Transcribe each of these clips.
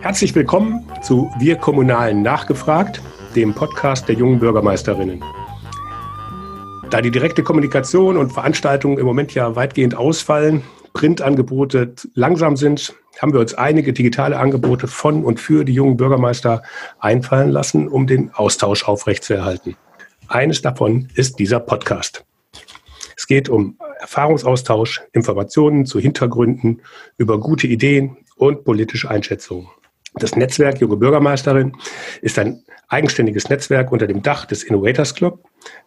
Herzlich willkommen zu Wir Kommunalen nachgefragt, dem Podcast der jungen Bürgermeisterinnen. Da die direkte Kommunikation und Veranstaltungen im Moment ja weitgehend ausfallen, Printangebote langsam sind, haben wir uns einige digitale Angebote von und für die jungen Bürgermeister einfallen lassen, um den Austausch aufrechtzuerhalten. Eines davon ist dieser Podcast. Es geht um Erfahrungsaustausch, Informationen zu Hintergründen, über gute Ideen und politische Einschätzungen. Das Netzwerk Junge Bürgermeisterin ist ein eigenständiges Netzwerk unter dem Dach des Innovators Club,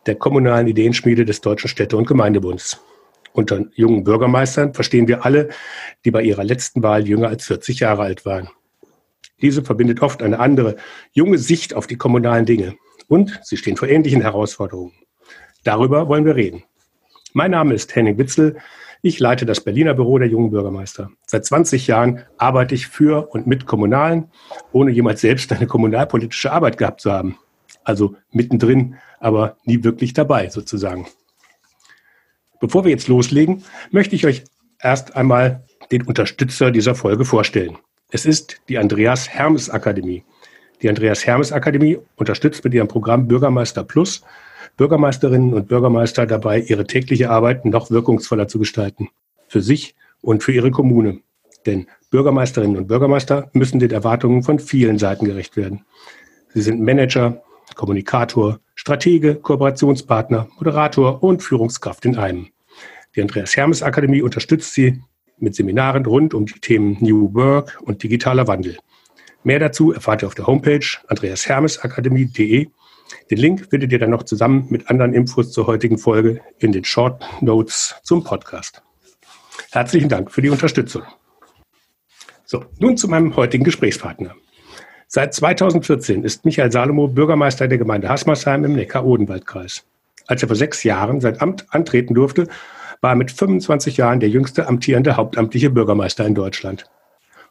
der kommunalen Ideenschmiede des Deutschen Städte- und Gemeindebunds. Unter jungen Bürgermeistern verstehen wir alle, die bei ihrer letzten Wahl jünger als 40 Jahre alt waren. Diese verbindet oft eine andere, junge Sicht auf die kommunalen Dinge. Und sie stehen vor ähnlichen Herausforderungen. Darüber wollen wir reden. Mein Name ist Henning Witzel. Ich leite das Berliner Büro der jungen Bürgermeister. Seit 20 Jahren arbeite ich für und mit Kommunalen, ohne jemals selbst eine kommunalpolitische Arbeit gehabt zu haben. Also mittendrin, aber nie wirklich dabei sozusagen. Bevor wir jetzt loslegen, möchte ich euch erst einmal den Unterstützer dieser Folge vorstellen. Es ist die Andreas Hermes Akademie. Die Andreas Hermes Akademie unterstützt mit ihrem Programm Bürgermeister Plus Bürgermeisterinnen und Bürgermeister dabei, ihre tägliche Arbeit noch wirkungsvoller zu gestalten. Für sich und für ihre Kommune. Denn Bürgermeisterinnen und Bürgermeister müssen den Erwartungen von vielen Seiten gerecht werden. Sie sind Manager, Kommunikator, Stratege, Kooperationspartner, Moderator und Führungskraft in einem. Die Andreas Hermes Akademie unterstützt sie mit Seminaren rund um die Themen New Work und digitaler Wandel. Mehr dazu erfahrt ihr auf der Homepage andreashermesakademie.de den Link findet ihr dann noch zusammen mit anderen Infos zur heutigen Folge in den Short Notes zum Podcast. Herzlichen Dank für die Unterstützung. So, nun zu meinem heutigen Gesprächspartner. Seit 2014 ist Michael Salomo Bürgermeister der Gemeinde Hasmersheim im Neckar-Odenwald-Kreis. Als er vor sechs Jahren sein Amt antreten durfte, war er mit 25 Jahren der jüngste amtierende hauptamtliche Bürgermeister in Deutschland.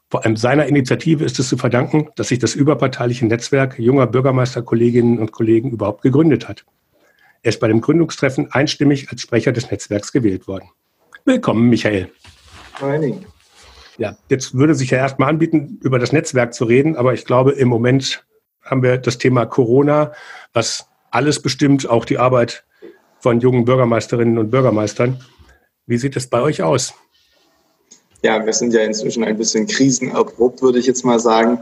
Vor allem seiner Initiative ist es zu verdanken, dass sich das überparteiliche Netzwerk junger Bürgermeisterkolleginnen und Kollegen überhaupt gegründet hat. Er ist bei dem Gründungstreffen einstimmig als Sprecher des Netzwerks gewählt worden. Willkommen, Michael. Hi. Ja, jetzt würde sich ja erstmal anbieten, über das Netzwerk zu reden, aber ich glaube, im Moment haben wir das Thema Corona, was alles bestimmt, auch die Arbeit von jungen Bürgermeisterinnen und Bürgermeistern. Wie sieht es bei euch aus? Ja, wir sind ja inzwischen ein bisschen krisenerprobt, würde ich jetzt mal sagen.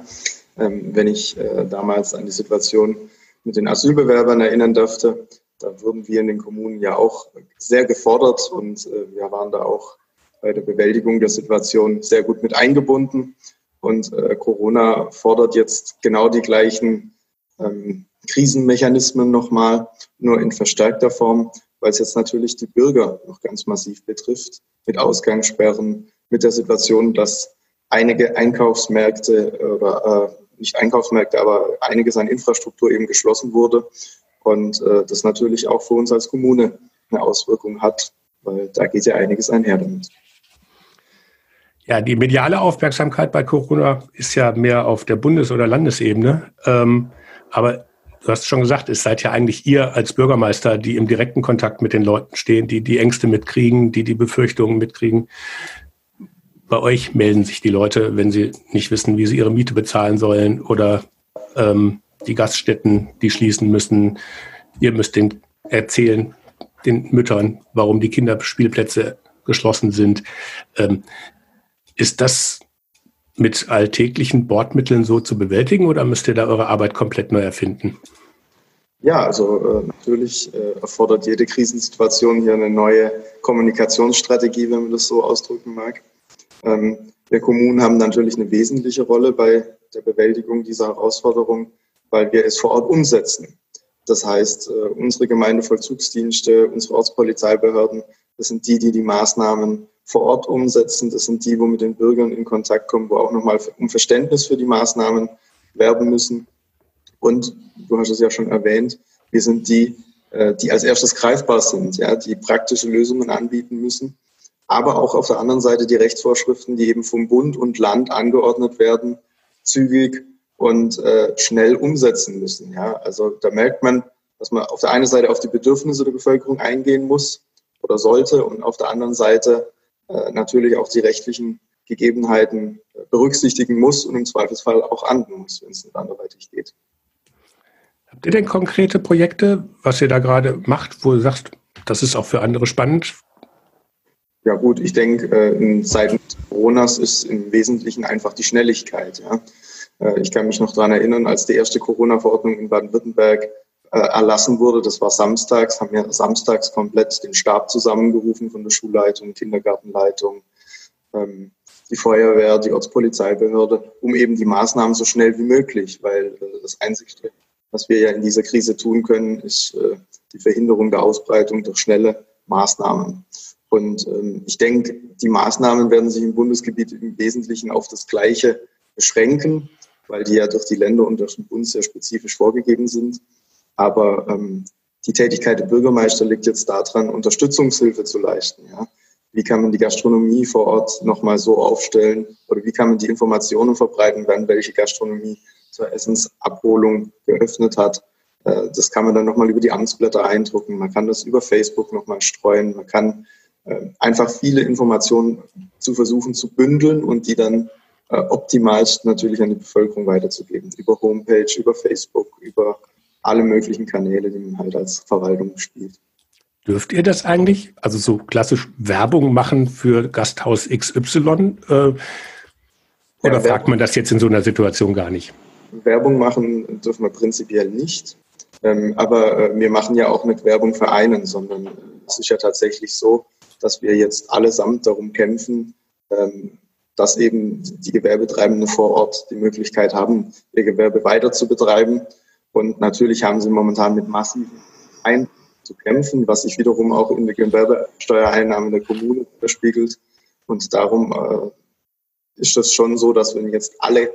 Ähm, wenn ich äh, damals an die Situation mit den Asylbewerbern erinnern dürfte, da wurden wir in den Kommunen ja auch sehr gefordert und äh, wir waren da auch bei der Bewältigung der Situation sehr gut mit eingebunden. Und äh, Corona fordert jetzt genau die gleichen ähm, Krisenmechanismen nochmal, nur in verstärkter Form, weil es jetzt natürlich die Bürger noch ganz massiv betrifft, mit Ausgangssperren, mit der Situation, dass einige Einkaufsmärkte oder äh, nicht Einkaufsmärkte, aber einiges an Infrastruktur eben geschlossen wurde und äh, das natürlich auch für uns als Kommune eine Auswirkung hat, weil da geht ja einiges einher damit. Ja, die mediale Aufmerksamkeit bei Corona ist ja mehr auf der Bundes- oder Landesebene. Ähm, aber du hast schon gesagt, es seid ja eigentlich ihr als Bürgermeister, die im direkten Kontakt mit den Leuten stehen, die die Ängste mitkriegen, die die Befürchtungen mitkriegen bei euch melden sich die Leute, wenn sie nicht wissen, wie sie ihre Miete bezahlen sollen oder ähm, die Gaststätten, die schließen müssen. Ihr müsst den erzählen, den Müttern, warum die Kinderspielplätze geschlossen sind. Ähm, ist das mit alltäglichen Bordmitteln so zu bewältigen oder müsst ihr da eure Arbeit komplett neu erfinden? Ja, also äh, natürlich äh, erfordert jede Krisensituation hier eine neue Kommunikationsstrategie, wenn man das so ausdrücken mag. Ähm, wir Kommunen haben natürlich eine wesentliche Rolle bei der Bewältigung dieser Herausforderung, weil wir es vor Ort umsetzen. Das heißt, äh, unsere Gemeindevollzugsdienste, unsere Ortspolizeibehörden, das sind die, die die Maßnahmen vor Ort umsetzen. Das sind die, wo mit den Bürgern in Kontakt kommen, wo auch nochmal um Verständnis für die Maßnahmen werben müssen. Und du hast es ja schon erwähnt, wir sind die, äh, die als erstes greifbar sind, ja, die praktische Lösungen anbieten müssen aber auch auf der anderen Seite die Rechtsvorschriften, die eben vom Bund und Land angeordnet werden, zügig und äh, schnell umsetzen müssen. Ja, also da merkt man, dass man auf der einen Seite auf die Bedürfnisse der Bevölkerung eingehen muss oder sollte und auf der anderen Seite äh, natürlich auch die rechtlichen Gegebenheiten berücksichtigen muss und im Zweifelsfall auch ahnden muss, wenn es nicht anderweitig geht. Habt ihr denn konkrete Projekte, was ihr da gerade macht, wo du sagst, das ist auch für andere spannend? Ja gut, ich denke, äh, in Zeiten Coronas ist im Wesentlichen einfach die Schnelligkeit. Ja. Äh, ich kann mich noch daran erinnern, als die erste Corona-Verordnung in Baden-Württemberg äh, erlassen wurde, das war samstags, haben wir samstags komplett den Stab zusammengerufen von der Schulleitung, Kindergartenleitung, ähm, die Feuerwehr, die Ortspolizeibehörde, um eben die Maßnahmen so schnell wie möglich, weil das Einzige, was wir ja in dieser Krise tun können, ist die Verhinderung der Ausbreitung durch schnelle Maßnahmen. Und ähm, ich denke, die Maßnahmen werden sich im Bundesgebiet im Wesentlichen auf das Gleiche beschränken, weil die ja durch die Länder und durch den Bund sehr spezifisch vorgegeben sind. Aber ähm, die Tätigkeit der Bürgermeister liegt jetzt daran, Unterstützungshilfe zu leisten. Ja? Wie kann man die Gastronomie vor Ort nochmal so aufstellen oder wie kann man die Informationen verbreiten, wann welche Gastronomie zur Essensabholung geöffnet hat. Äh, das kann man dann nochmal über die Amtsblätter eindrucken. Man kann das über Facebook nochmal streuen. Man kann einfach viele Informationen zu versuchen zu bündeln und die dann äh, optimalst natürlich an die Bevölkerung weiterzugeben. Über Homepage, über Facebook, über alle möglichen Kanäle, die man halt als Verwaltung spielt. Dürft ihr das eigentlich? Also so klassisch Werbung machen für Gasthaus XY? Äh, oder ja, fragt man das jetzt in so einer Situation gar nicht? Werbung machen dürfen wir prinzipiell nicht. Ähm, aber äh, wir machen ja auch nicht Werbung für einen, sondern es ist ja tatsächlich so, dass wir jetzt allesamt darum kämpfen, ähm, dass eben die Gewerbetreibenden vor Ort die Möglichkeit haben, ihr Gewerbe weiter zu betreiben. Und natürlich haben sie momentan mit massiven Ein zu kämpfen, was sich wiederum auch in den Gewerbesteuereinnahmen der Kommune widerspiegelt. Und darum äh, ist das schon so, dass wenn jetzt alle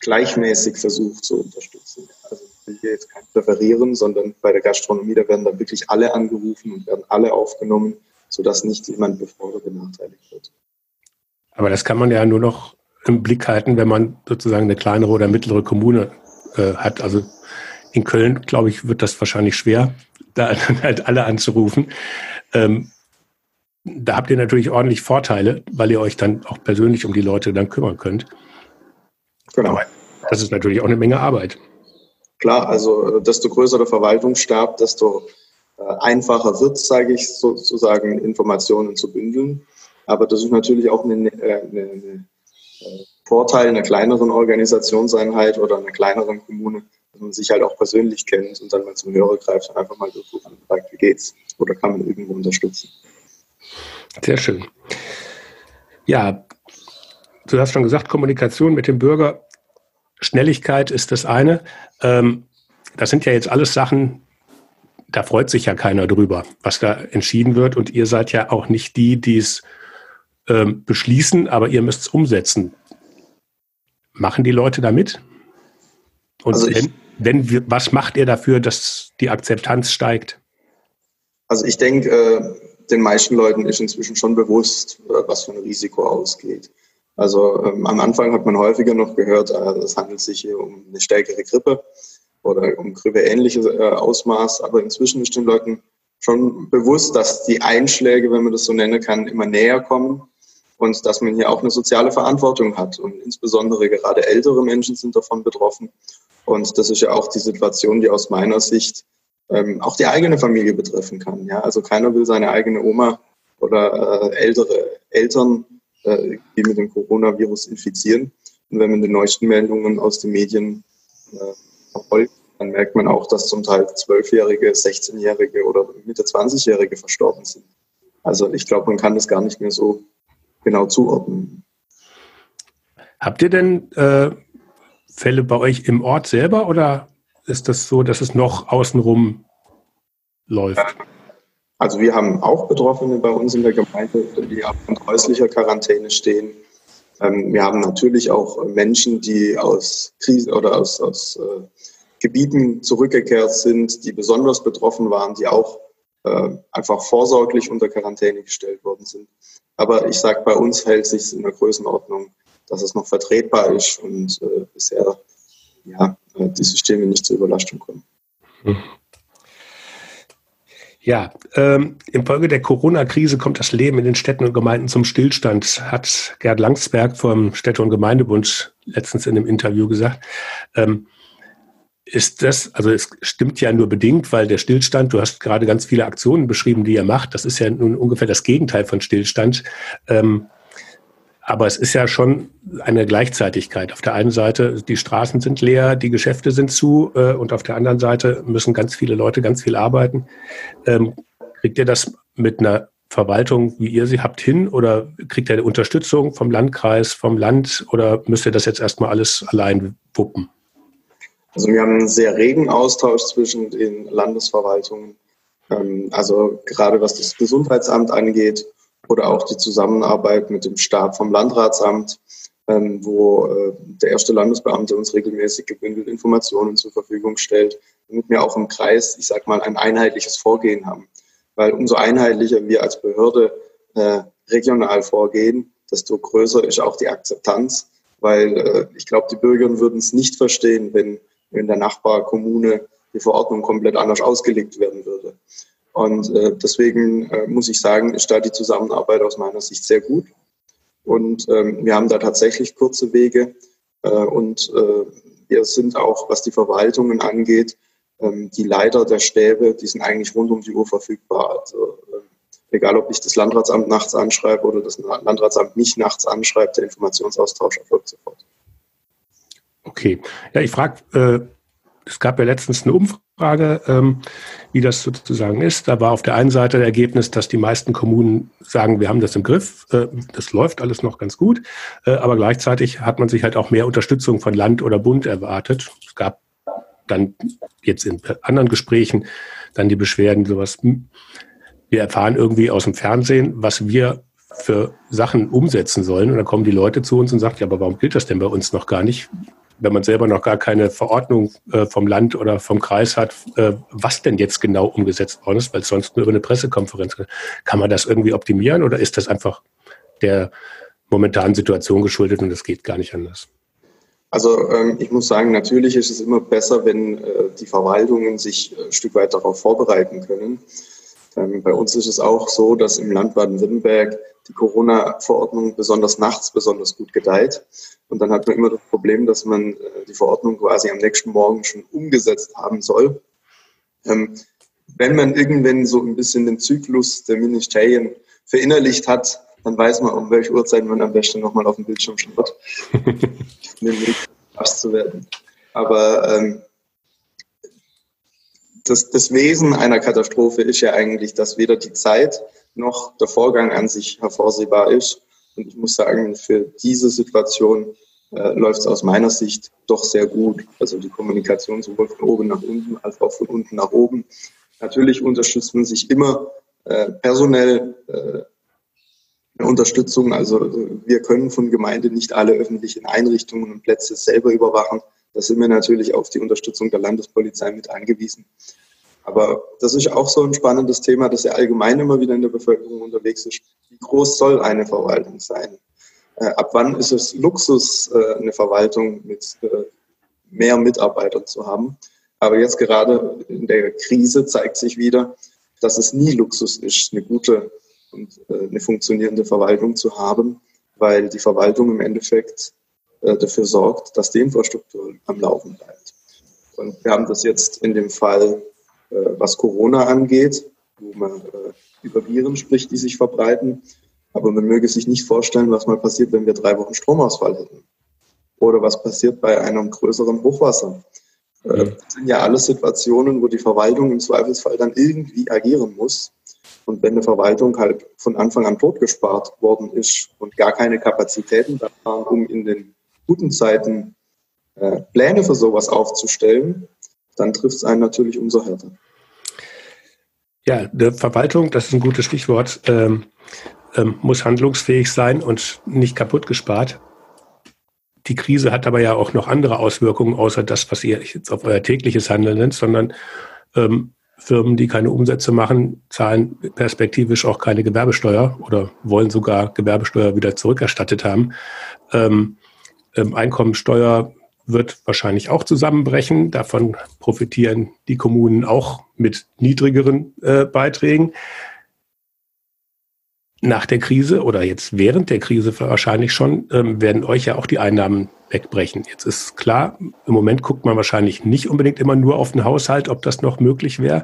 gleichmäßig versucht zu unterstützen. Also ich will jetzt kein präferieren, sondern bei der Gastronomie, da werden dann wirklich alle angerufen und werden alle aufgenommen, sodass nicht jemand bevor oder benachteiligt wird. Aber das kann man ja nur noch im Blick halten, wenn man sozusagen eine kleinere oder mittlere Kommune äh, hat. Also in Köln, glaube ich, wird das wahrscheinlich schwer, da dann halt alle anzurufen. Ähm, da habt ihr natürlich ordentlich Vorteile, weil ihr euch dann auch persönlich um die Leute dann kümmern könnt. Genau. Aber das ist natürlich auch eine Menge Arbeit. Klar, also äh, desto größer der Verwaltungsstab, desto einfacher wird sage ich sozusagen, Informationen zu bündeln. Aber das ist natürlich auch ein äh, eine Vorteil einer kleineren Organisationseinheit oder einer kleineren Kommune, dass man sich halt auch persönlich kennt und dann mal zum Hörer greift und einfach mal durchruft und fragt, wie geht's? Oder kann man irgendwo unterstützen? Sehr schön. Ja, du hast schon gesagt, Kommunikation mit dem Bürger, Schnelligkeit ist das eine. Ähm, das sind ja jetzt alles Sachen, da freut sich ja keiner drüber, was da entschieden wird. Und ihr seid ja auch nicht die, die es ähm, beschließen, aber ihr müsst es umsetzen. Machen die Leute da mit? Und also wenn, wenn wir, was macht ihr dafür, dass die Akzeptanz steigt? Also ich denke, äh, den meisten Leuten ist inzwischen schon bewusst, äh, was für ein Risiko ausgeht. Also ähm, am Anfang hat man häufiger noch gehört, äh, es handelt sich hier um eine stärkere Grippe oder um grippeähnliches äh, Ausmaß. Aber inzwischen ist den Leuten schon bewusst, dass die Einschläge, wenn man das so nennen kann, immer näher kommen und dass man hier auch eine soziale Verantwortung hat. Und insbesondere gerade ältere Menschen sind davon betroffen. Und das ist ja auch die Situation, die aus meiner Sicht ähm, auch die eigene Familie betreffen kann. Ja? Also keiner will seine eigene Oma oder äh, ältere Eltern, äh, die mit dem Coronavirus infizieren. Und wenn man die neuesten Meldungen aus den Medien äh, verfolgt, dann merkt man auch, dass zum Teil Zwölfjährige, 16-Jährige oder Mitte 20-Jährige verstorben sind. Also ich glaube, man kann das gar nicht mehr so genau zuordnen. Habt ihr denn äh, Fälle bei euch im Ort selber oder ist das so, dass es noch außenrum läuft? Also wir haben auch Betroffene bei uns in der Gemeinde, die in häuslicher Quarantäne stehen. Ähm, wir haben natürlich auch Menschen, die aus Krisen oder aus, aus äh, Gebieten zurückgekehrt sind, die besonders betroffen waren, die auch äh, einfach vorsorglich unter Quarantäne gestellt worden sind. Aber ich sage, bei uns hält sich in der Größenordnung, dass es noch vertretbar ist und äh, bisher ja, die Systeme nicht zur Überlastung kommen. Ja, ähm, infolge der Corona-Krise kommt das Leben in den Städten und Gemeinden zum Stillstand, hat Gerd Langsberg vom Städte- und Gemeindebund letztens in einem Interview gesagt. Ähm, ist das, also es stimmt ja nur bedingt, weil der Stillstand, du hast gerade ganz viele Aktionen beschrieben, die ihr macht, das ist ja nun ungefähr das Gegenteil von Stillstand. Ähm, aber es ist ja schon eine Gleichzeitigkeit. Auf der einen Seite, die Straßen sind leer, die Geschäfte sind zu äh, und auf der anderen Seite müssen ganz viele Leute ganz viel arbeiten. Ähm, kriegt ihr das mit einer Verwaltung, wie ihr sie habt, hin oder kriegt ihr Unterstützung vom Landkreis, vom Land oder müsst ihr das jetzt erstmal alles allein wuppen? Also wir haben einen sehr regen Austausch zwischen den Landesverwaltungen. Ähm, also gerade was das Gesundheitsamt angeht oder auch die Zusammenarbeit mit dem Stab vom Landratsamt, ähm, wo äh, der erste Landesbeamte uns regelmäßig gebündelt Informationen zur Verfügung stellt, damit wir auch im Kreis, ich sag mal, ein einheitliches Vorgehen haben. Weil umso einheitlicher wir als Behörde äh, regional vorgehen, desto größer ist auch die Akzeptanz. Weil äh, ich glaube, die Bürger würden es nicht verstehen, wenn in der Nachbarkommune die Verordnung komplett anders ausgelegt werden würde. Und äh, deswegen äh, muss ich sagen, ist da die Zusammenarbeit aus meiner Sicht sehr gut. Und ähm, wir haben da tatsächlich kurze Wege. Äh, und äh, wir sind auch, was die Verwaltungen angeht, ähm, die Leiter der Stäbe, die sind eigentlich rund um die Uhr verfügbar. Also äh, egal, ob ich das Landratsamt nachts anschreibe oder das Landratsamt mich nachts anschreibt, der Informationsaustausch erfolgt sofort. Okay. Ja, ich frage, äh, es gab ja letztens eine Umfrage, ähm, wie das sozusagen ist. Da war auf der einen Seite das Ergebnis, dass die meisten Kommunen sagen, wir haben das im Griff, äh, das läuft alles noch ganz gut, äh, aber gleichzeitig hat man sich halt auch mehr Unterstützung von Land oder Bund erwartet. Es gab dann jetzt in anderen Gesprächen dann die Beschwerden, sowas. Hm, wir erfahren irgendwie aus dem Fernsehen, was wir für Sachen umsetzen sollen. Und dann kommen die Leute zu uns und sagen, ja, aber warum gilt das denn bei uns noch gar nicht? Wenn man selber noch gar keine Verordnung äh, vom Land oder vom Kreis hat, äh, was denn jetzt genau umgesetzt worden ist, weil es sonst nur über eine Pressekonferenz kann man das irgendwie optimieren oder ist das einfach der momentanen Situation geschuldet und es geht gar nicht anders? Also ähm, ich muss sagen, natürlich ist es immer besser, wenn äh, die Verwaltungen sich äh, ein Stück weit darauf vorbereiten können. Ähm, bei uns ist es auch so, dass im Land Baden-Württemberg die Corona-Verordnung besonders nachts besonders gut gedeiht. Und dann hat man immer das Problem, dass man äh, die Verordnung quasi am nächsten Morgen schon umgesetzt haben soll. Ähm, wenn man irgendwann so ein bisschen den Zyklus der Ministerien verinnerlicht hat, dann weiß man, um welche Uhrzeit man am besten nochmal auf dem Bildschirm schaut, nämlich zu werden. Aber ähm, das, das Wesen einer Katastrophe ist ja eigentlich, dass weder die Zeit noch der Vorgang an sich hervorsehbar ist. Und ich muss sagen, für diese Situation äh, läuft es aus meiner Sicht doch sehr gut. Also die Kommunikation sowohl von oben nach unten als auch von unten nach oben. Natürlich unterstützt man sich immer äh, personell äh, Unterstützung. Also wir können von Gemeinde nicht alle öffentlichen Einrichtungen und Plätze selber überwachen. Da sind wir natürlich auf die Unterstützung der Landespolizei mit angewiesen. Aber das ist auch so ein spannendes Thema, das ja allgemein immer wieder in der Bevölkerung unterwegs ist. Wie groß soll eine Verwaltung sein? Äh, ab wann ist es Luxus, äh, eine Verwaltung mit äh, mehr Mitarbeitern zu haben? Aber jetzt gerade in der Krise zeigt sich wieder, dass es nie Luxus ist, eine gute und eine funktionierende Verwaltung zu haben, weil die Verwaltung im Endeffekt dafür sorgt, dass die Infrastruktur am Laufen bleibt. Und wir haben das jetzt in dem Fall äh, was Corona angeht, wo man äh, über Viren spricht, die sich verbreiten. Aber man möge sich nicht vorstellen, was mal passiert, wenn wir drei Wochen Stromausfall hätten. Oder was passiert bei einem größeren Hochwasser. Äh, mhm. Das sind ja alles Situationen, wo die Verwaltung im Zweifelsfall dann irgendwie agieren muss. Und wenn eine Verwaltung halt von Anfang an totgespart worden ist und gar keine Kapazitäten da waren, um in den guten Zeiten äh, Pläne für sowas aufzustellen, dann trifft es einen natürlich umso härter. Ja, die Verwaltung, das ist ein gutes Stichwort, ähm, ähm, muss handlungsfähig sein und nicht kaputt gespart. Die Krise hat aber ja auch noch andere Auswirkungen, außer das, was ihr jetzt auf euer tägliches Handeln nennt, sondern ähm, Firmen, die keine Umsätze machen, zahlen perspektivisch auch keine Gewerbesteuer oder wollen sogar Gewerbesteuer wieder zurückerstattet haben. Ähm, ähm Einkommensteuer wird wahrscheinlich auch zusammenbrechen. Davon profitieren die Kommunen auch mit niedrigeren äh, Beiträgen. Nach der Krise oder jetzt während der Krise wahrscheinlich schon, ähm, werden euch ja auch die Einnahmen wegbrechen. Jetzt ist klar, im Moment guckt man wahrscheinlich nicht unbedingt immer nur auf den Haushalt, ob das noch möglich wäre.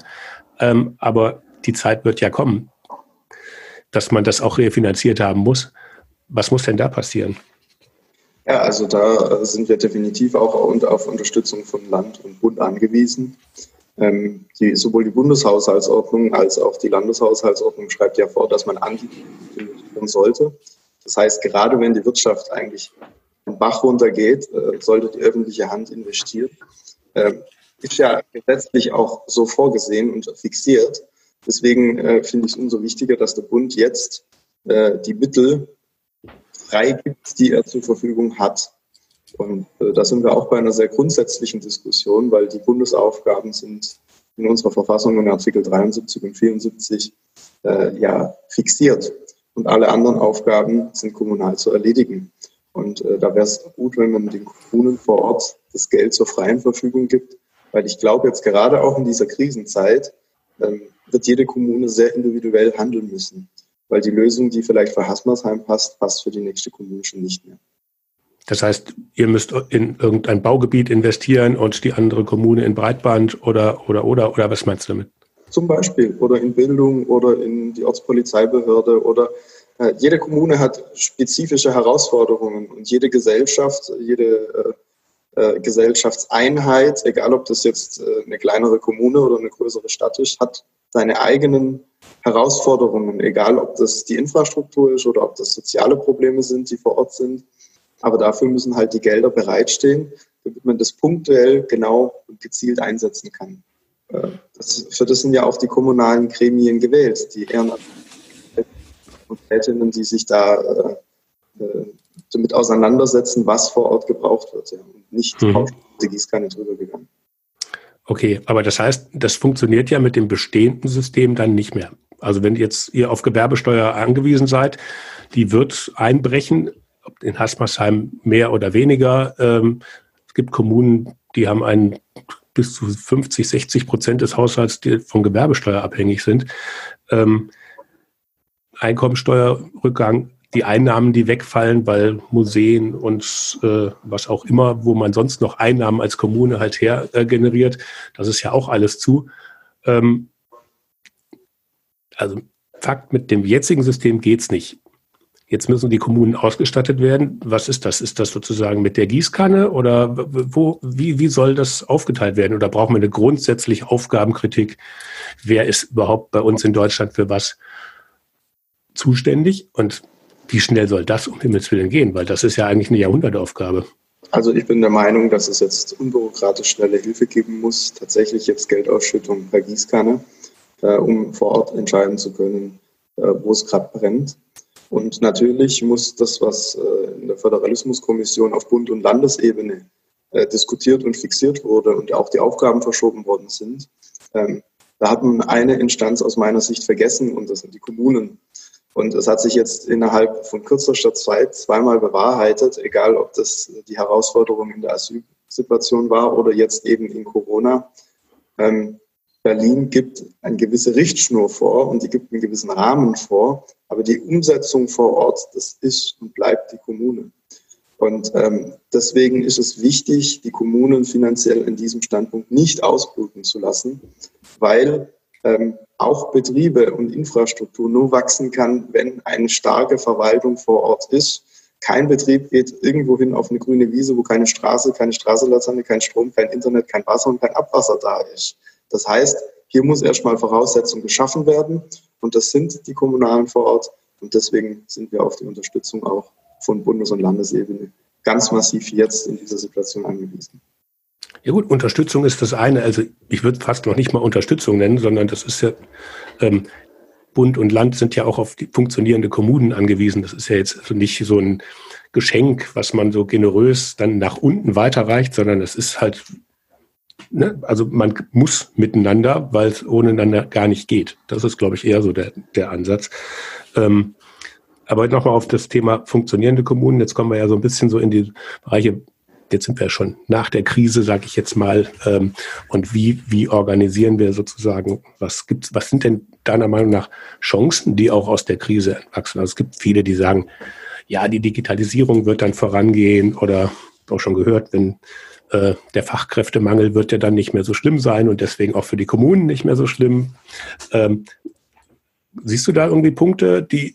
Ähm, aber die Zeit wird ja kommen, dass man das auch refinanziert haben muss. Was muss denn da passieren? Ja, also da äh, sind wir definitiv auch auf Unterstützung von Land und Bund angewiesen. Ähm, die, sowohl die Bundeshaushaltsordnung als auch die Landeshaushaltsordnung schreibt ja vor, dass man investieren sollte. Das heißt, gerade wenn die Wirtschaft eigentlich den Bach runtergeht, äh, sollte die öffentliche Hand investieren. Ähm, ist ja gesetzlich auch so vorgesehen und fixiert. Deswegen äh, finde ich es umso wichtiger, dass der Bund jetzt äh, die Mittel freigibt, die er zur Verfügung hat. Und äh, da sind wir auch bei einer sehr grundsätzlichen Diskussion, weil die Bundesaufgaben sind in unserer Verfassung in Artikel 73 und 74 äh, ja fixiert. Und alle anderen Aufgaben sind kommunal zu erledigen. Und äh, da wäre es gut, wenn man den Kommunen vor Ort das Geld zur freien Verfügung gibt, weil ich glaube, jetzt gerade auch in dieser Krisenzeit ähm, wird jede Kommune sehr individuell handeln müssen, weil die Lösung, die vielleicht für Hasmersheim passt, passt für die nächste Kommune schon nicht mehr. Das heißt, ihr müsst in irgendein Baugebiet investieren und die andere Kommune in Breitband oder, oder, oder, oder was meinst du damit? Zum Beispiel oder in Bildung oder in die Ortspolizeibehörde oder äh, jede Kommune hat spezifische Herausforderungen und jede Gesellschaft, jede äh, äh, Gesellschaftseinheit, egal ob das jetzt äh, eine kleinere Kommune oder eine größere Stadt ist, hat seine eigenen Herausforderungen, egal ob das die Infrastruktur ist oder ob das soziale Probleme sind, die vor Ort sind. Aber dafür müssen halt die Gelder bereitstehen, damit man das punktuell genau und gezielt einsetzen kann. Äh, das, für das sind ja auch die kommunalen Gremien gewählt, die Ehrenamtlichen, die sich da äh, äh, damit auseinandersetzen, was vor Ort gebraucht wird. Ja, und nicht mhm. die Gießkanne drüber gegangen. Okay, aber das heißt, das funktioniert ja mit dem bestehenden System dann nicht mehr. Also wenn jetzt ihr auf Gewerbesteuer angewiesen seid, die wird einbrechen in Hasmersheim mehr oder weniger. Ähm, es gibt Kommunen, die haben einen bis zu 50, 60 Prozent des Haushalts, die von Gewerbesteuer abhängig sind. Ähm, Einkommensteuerrückgang, die Einnahmen, die wegfallen, weil Museen und äh, was auch immer, wo man sonst noch Einnahmen als Kommune halt her äh, generiert, das ist ja auch alles zu. Ähm, also Fakt, mit dem jetzigen System geht's nicht. Jetzt müssen die Kommunen ausgestattet werden. Was ist das? Ist das sozusagen mit der Gießkanne oder wo, wie, wie soll das aufgeteilt werden? Oder brauchen wir eine grundsätzliche Aufgabenkritik? Wer ist überhaupt bei uns in Deutschland für was zuständig? Und wie schnell soll das um Himmels Willen gehen? Weil das ist ja eigentlich eine Jahrhundertaufgabe. Also ich bin der Meinung, dass es jetzt unbürokratisch schnelle Hilfe geben muss, tatsächlich jetzt Geldausschüttung per Gießkanne, um vor Ort entscheiden zu können, äh, wo es gerade brennt. Und natürlich muss das, was äh, in der Föderalismuskommission auf Bund- und Landesebene äh, diskutiert und fixiert wurde und auch die Aufgaben verschoben worden sind, ähm, da hat man eine Instanz aus meiner Sicht vergessen und das sind die Kommunen. Und es hat sich jetzt innerhalb von kürzester Zeit zweimal bewahrheitet, egal ob das die Herausforderung in der Asylsituation war oder jetzt eben in Corona. Ähm, Berlin gibt eine gewisse Richtschnur vor und die gibt einen gewissen Rahmen vor, aber die Umsetzung vor Ort, das ist und bleibt die Kommune. Und ähm, deswegen ist es wichtig, die Kommunen finanziell in diesem Standpunkt nicht ausbluten zu lassen, weil ähm, auch Betriebe und Infrastruktur nur wachsen kann, wenn eine starke Verwaltung vor Ort ist. Kein Betrieb geht irgendwo hin auf eine grüne Wiese, wo keine Straße, keine Straßenlaterne, kein Strom, kein Internet, kein Wasser und kein Abwasser da ist. Das heißt, hier muss erstmal Voraussetzungen geschaffen werden und das sind die Kommunalen vor Ort und deswegen sind wir auf die Unterstützung auch von Bundes- und Landesebene ganz massiv jetzt in dieser Situation angewiesen. Ja gut, Unterstützung ist das eine. Also ich würde fast noch nicht mal Unterstützung nennen, sondern das ist ja, ähm, Bund und Land sind ja auch auf die funktionierende Kommunen angewiesen. Das ist ja jetzt nicht so ein Geschenk, was man so generös dann nach unten weiterreicht, sondern es ist halt ne, also man muss miteinander, weil es ohneinander gar nicht geht. Das ist, glaube ich, eher so der, der Ansatz. Ähm, aber nochmal auf das Thema funktionierende Kommunen. Jetzt kommen wir ja so ein bisschen so in die Bereiche jetzt sind wir schon nach der Krise, sage ich jetzt mal. Ähm, und wie, wie organisieren wir sozusagen, was gibt's, was sind denn deiner Meinung nach Chancen, die auch aus der Krise entwachsen? Also es gibt viele, die sagen, ja, die Digitalisierung wird dann vorangehen oder auch schon gehört, wenn äh, der Fachkräftemangel wird ja dann nicht mehr so schlimm sein und deswegen auch für die Kommunen nicht mehr so schlimm. Ähm, siehst du da irgendwie Punkte, die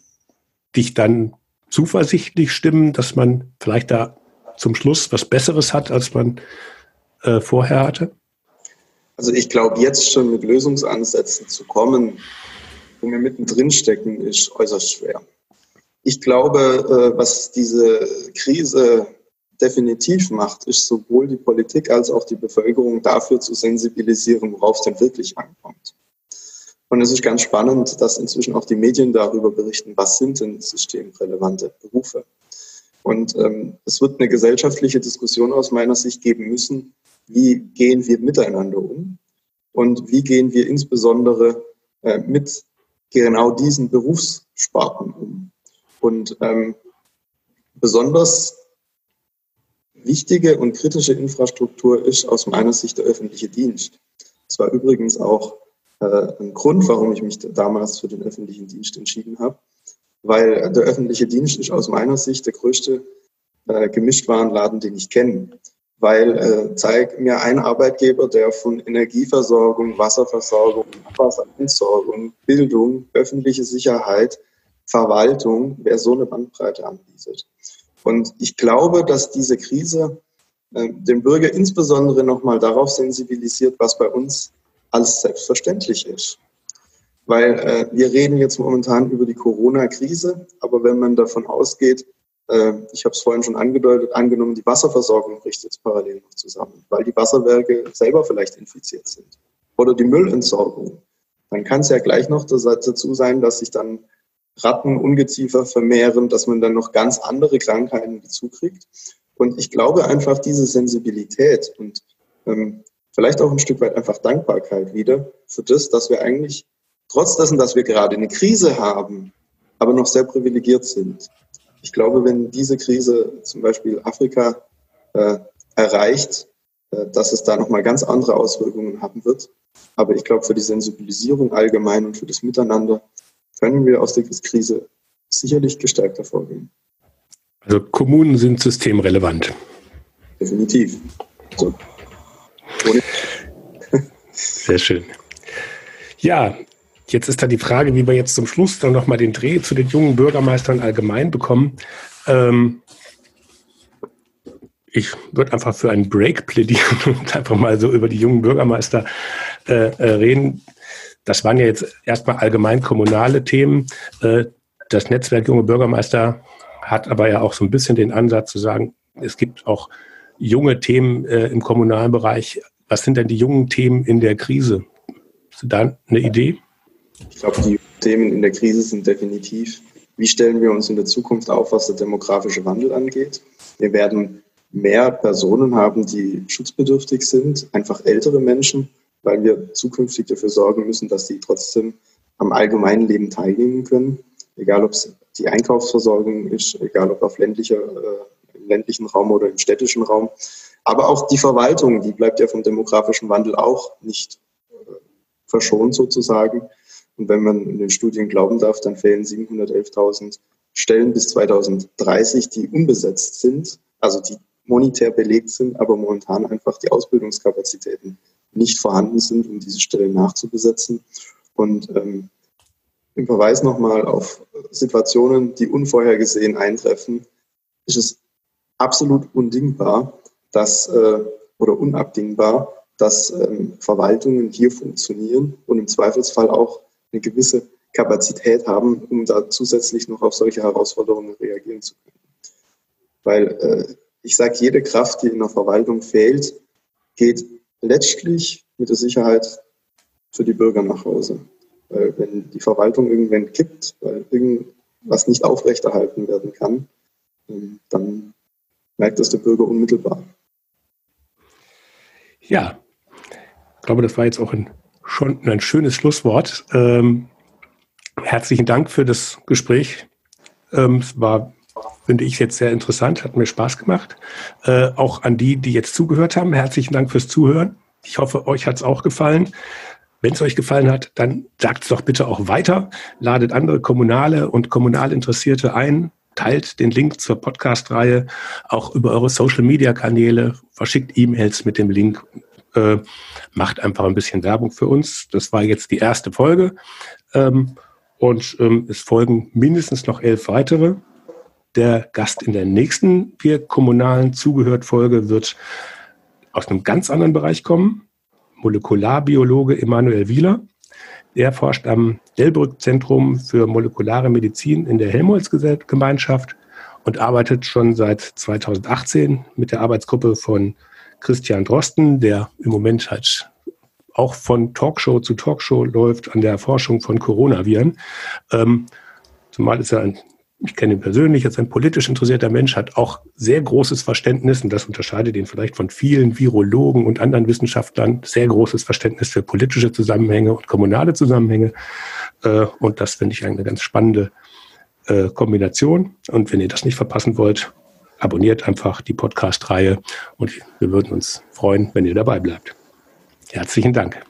dich dann zuversichtlich stimmen, dass man vielleicht da zum Schluss was Besseres hat, als man äh, vorher hatte? Also ich glaube, jetzt schon mit Lösungsansätzen zu kommen, wo wir mittendrin stecken, ist äußerst schwer. Ich glaube, äh, was diese Krise definitiv macht, ist sowohl die Politik als auch die Bevölkerung dafür zu sensibilisieren, worauf es denn wirklich ankommt. Und es ist ganz spannend, dass inzwischen auch die Medien darüber berichten, was sind denn systemrelevante Berufe. Und ähm, es wird eine gesellschaftliche Diskussion aus meiner Sicht geben müssen, wie gehen wir miteinander um und wie gehen wir insbesondere äh, mit genau diesen Berufssparten um. Und ähm, besonders wichtige und kritische Infrastruktur ist aus meiner Sicht der öffentliche Dienst. Das war übrigens auch äh, ein Grund, warum ich mich damals für den öffentlichen Dienst entschieden habe, weil der öffentliche Dienst ist aus meiner Sicht der größte äh, Gemischtwarenladen, den ich kenne. Weil äh, zeig mir einen Arbeitgeber, der von Energieversorgung, Wasserversorgung, Abwasserentsorgung, Bildung, öffentliche Sicherheit, Verwaltung, wer so eine Bandbreite anbietet. Und ich glaube, dass diese Krise äh, den Bürger insbesondere nochmal darauf sensibilisiert, was bei uns als selbstverständlich ist. Weil äh, wir reden jetzt momentan über die Corona-Krise, aber wenn man davon ausgeht, äh, ich habe es vorhin schon angedeutet, angenommen, die Wasserversorgung bricht jetzt parallel noch zusammen, weil die Wasserwerke selber vielleicht infiziert sind. Oder die Müllentsorgung. Dann kann es ja gleich noch dazu sein, dass sich dann Ratten, Ungeziefer vermehren, dass man dann noch ganz andere Krankheiten dazukriegt. Und ich glaube einfach diese Sensibilität und ähm, vielleicht auch ein Stück weit einfach Dankbarkeit wieder für das, dass wir eigentlich trotz dessen, dass wir gerade eine Krise haben, aber noch sehr privilegiert sind. Ich glaube, wenn diese Krise zum Beispiel Afrika äh, erreicht, äh, dass es da nochmal ganz andere Auswirkungen haben wird. Aber ich glaube, für die Sensibilisierung allgemein und für das Miteinander können wir aus der Krise sicherlich gestärkt hervorgehen. Also Kommunen sind systemrelevant. Definitiv. Also, Sehr schön. Ja, jetzt ist da die Frage, wie wir jetzt zum Schluss dann nochmal den Dreh zu den jungen Bürgermeistern allgemein bekommen. Ähm, ich würde einfach für einen Break plädieren und einfach mal so über die jungen Bürgermeister äh, äh reden. Das waren ja jetzt erstmal allgemein kommunale Themen. Äh, das Netzwerk Junge Bürgermeister hat aber ja auch so ein bisschen den Ansatz zu sagen, es gibt auch junge Themen äh, im kommunalen Bereich. Was sind denn die jungen Themen in der Krise? Hast du da eine Idee? Ich glaube, die Themen in der Krise sind definitiv, wie stellen wir uns in der Zukunft auf, was der demografische Wandel angeht. Wir werden mehr Personen haben, die schutzbedürftig sind, einfach ältere Menschen, weil wir zukünftig dafür sorgen müssen, dass sie trotzdem am allgemeinen Leben teilnehmen können, egal ob es die Einkaufsversorgung ist, egal ob auf ländlicher, äh, im ländlichen Raum oder im städtischen Raum. Aber auch die Verwaltung, die bleibt ja vom demografischen Wandel auch nicht äh, verschont sozusagen. Und wenn man in den Studien glauben darf, dann fehlen 711.000 Stellen bis 2030, die unbesetzt sind, also die monetär belegt sind, aber momentan einfach die Ausbildungskapazitäten nicht vorhanden sind, um diese Stellen nachzubesetzen. Und ähm, im Verweis nochmal auf Situationen, die unvorhergesehen eintreffen, ist es absolut undingbar, dass, äh, oder unabdingbar, dass ähm, Verwaltungen hier funktionieren und im Zweifelsfall auch eine gewisse Kapazität haben, um da zusätzlich noch auf solche Herausforderungen reagieren zu können. Weil äh, ich sage, jede Kraft, die in der Verwaltung fehlt, geht letztlich mit der Sicherheit für die Bürger nach Hause. Weil wenn die Verwaltung irgendwann kippt, weil irgendwas nicht aufrechterhalten werden kann, ähm, dann merkt das der Bürger unmittelbar. Ja, ich glaube, das war jetzt auch ein, schon ein schönes Schlusswort. Ähm, herzlichen Dank für das Gespräch. Ähm, es war finde ich jetzt sehr interessant, hat mir Spaß gemacht. Äh, auch an die, die jetzt zugehört haben, herzlichen Dank fürs Zuhören. Ich hoffe, euch hat es auch gefallen. Wenn es euch gefallen hat, dann sagt es doch bitte auch weiter. Ladet andere Kommunale und Kommunalinteressierte ein. Teilt den Link zur Podcast-Reihe auch über eure Social-Media-Kanäle. Verschickt E-Mails mit dem Link. Äh, macht einfach ein bisschen Werbung für uns. Das war jetzt die erste Folge. Ähm, und ähm, es folgen mindestens noch elf weitere. Der Gast in der nächsten vier kommunalen Zugehört-Folge wird aus einem ganz anderen Bereich kommen. Molekularbiologe Emanuel Wieler. Er forscht am Delbrück-Zentrum für molekulare Medizin in der Helmholtz-Gemeinschaft und arbeitet schon seit 2018 mit der Arbeitsgruppe von Christian Drosten, der im Moment halt auch von Talkshow zu Talkshow läuft an der Erforschung von Coronaviren. Ähm, zumal ist er ein ich kenne ihn persönlich, als ein politisch interessierter Mensch, hat auch sehr großes Verständnis, und das unterscheidet ihn vielleicht von vielen Virologen und anderen Wissenschaftlern, sehr großes Verständnis für politische Zusammenhänge und kommunale Zusammenhänge. Äh, und das finde ich eine ganz spannende äh, Kombination. Und wenn ihr das nicht verpassen wollt, abonniert einfach die Podcast-Reihe und wir würden uns freuen, wenn ihr dabei bleibt. Herzlichen Dank.